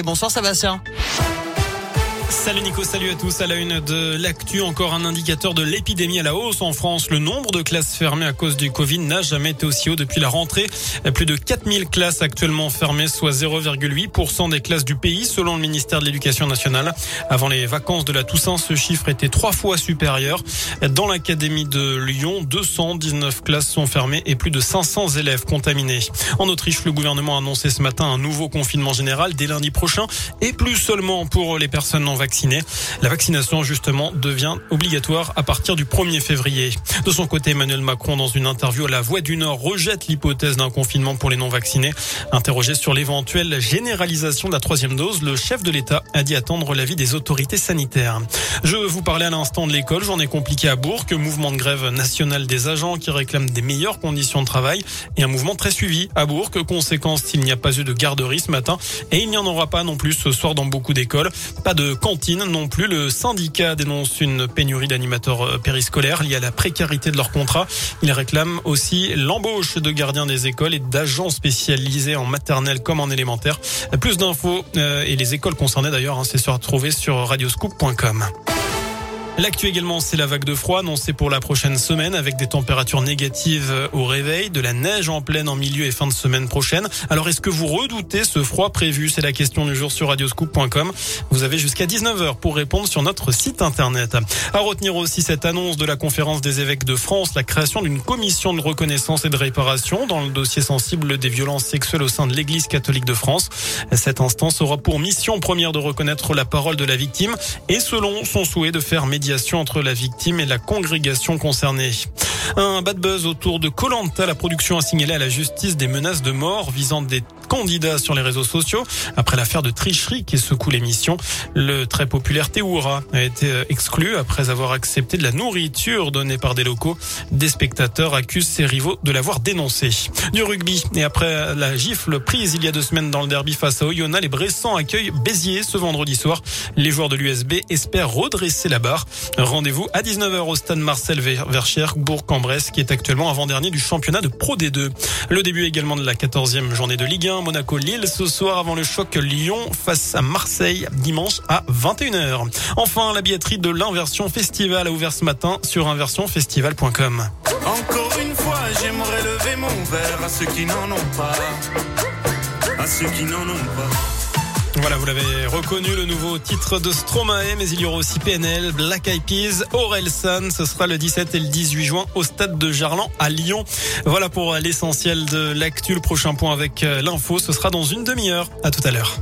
Bonsoir Sébastien. Salut Nico, salut à tous. À la une de l'actu, encore un indicateur de l'épidémie à la hausse en France. Le nombre de classes fermées à cause du Covid n'a jamais été aussi haut depuis la rentrée. Plus de 4000 classes actuellement fermées, soit 0,8% des classes du pays, selon le ministère de l'Éducation nationale. Avant les vacances de la Toussaint, ce chiffre était trois fois supérieur. Dans l'académie de Lyon, 219 classes sont fermées et plus de 500 élèves contaminés. En Autriche, le gouvernement a annoncé ce matin un nouveau confinement général dès lundi prochain et plus seulement pour les personnes non vaccinées la vaccination, justement, devient obligatoire à partir du 1er février. De son côté, Emmanuel Macron, dans une interview à La Voix du Nord, rejette l'hypothèse d'un confinement pour les non-vaccinés. Interrogé sur l'éventuelle généralisation de la troisième dose, le chef de l'État a dit attendre l'avis des autorités sanitaires. Je vous parlais à l'instant de l'école, j'en ai compliqué à Bourg, mouvement de grève national des agents qui réclament des meilleures conditions de travail et un mouvement très suivi à Bourg. Conséquence, il n'y a pas eu de garderie ce matin et il n'y en aura pas non plus ce soir dans beaucoup d'écoles. Pas de non plus. Le syndicat dénonce une pénurie d'animateurs euh, périscolaires liée à la précarité de leur contrat. Il réclame aussi l'embauche de gardiens des écoles et d'agents spécialisés en maternelle comme en élémentaire. Plus d'infos euh, et les écoles concernées d'ailleurs, hein, c'est se retrouver sur radioscoop.com. L'actu également, c'est la vague de froid annoncée pour la prochaine semaine avec des températures négatives au réveil, de la neige en pleine en milieu et fin de semaine prochaine. Alors est-ce que vous redoutez ce froid prévu? C'est la question du jour sur radioscoop.com. Vous avez jusqu'à 19h pour répondre sur notre site internet. À retenir aussi cette annonce de la conférence des évêques de France, la création d'une commission de reconnaissance et de réparation dans le dossier sensible des violences sexuelles au sein de l'Église catholique de France. Cette instance aura pour mission première de reconnaître la parole de la victime et selon son souhait de faire entre la victime et la congrégation concernée. Un bad buzz autour de Colanta. La production a signalé à la justice des menaces de mort visant des candidats sur les réseaux sociaux. Après l'affaire de tricherie qui secoue l'émission, le très populaire Théoura a été exclu après avoir accepté de la nourriture donnée par des locaux. Des spectateurs accusent ses rivaux de l'avoir dénoncé. Du rugby. Et après la gifle prise il y a deux semaines dans le derby face à Oyonnax, les Bressans accueillent Béziers ce vendredi soir. Les joueurs de l'USB espèrent redresser la barre. Rendez-vous à 19h au stade Marcel Verchères, Bourg-en-Bresse, qui est actuellement avant-dernier du championnat de Pro D2. Le début également de la 14e journée de Ligue 1. Monaco-Lille ce soir avant le choc Lyon face à Marseille dimanche à 21h. Enfin, la billetterie de l'inversion festival a ouvert ce matin sur inversionfestival.com. Encore une fois, j'aimerais lever mon verre. À ceux qui n'en ont pas. Voilà, vous l'avez reconnu, le nouveau titre de Stromae, mais il y aura aussi PNL, Black Eyed Peas, Orelsan. Ce sera le 17 et le 18 juin au stade de Jarlan à Lyon. Voilà pour l'essentiel de l'actu. Le prochain point avec euh, l'info, ce sera dans une demi-heure. À tout à l'heure.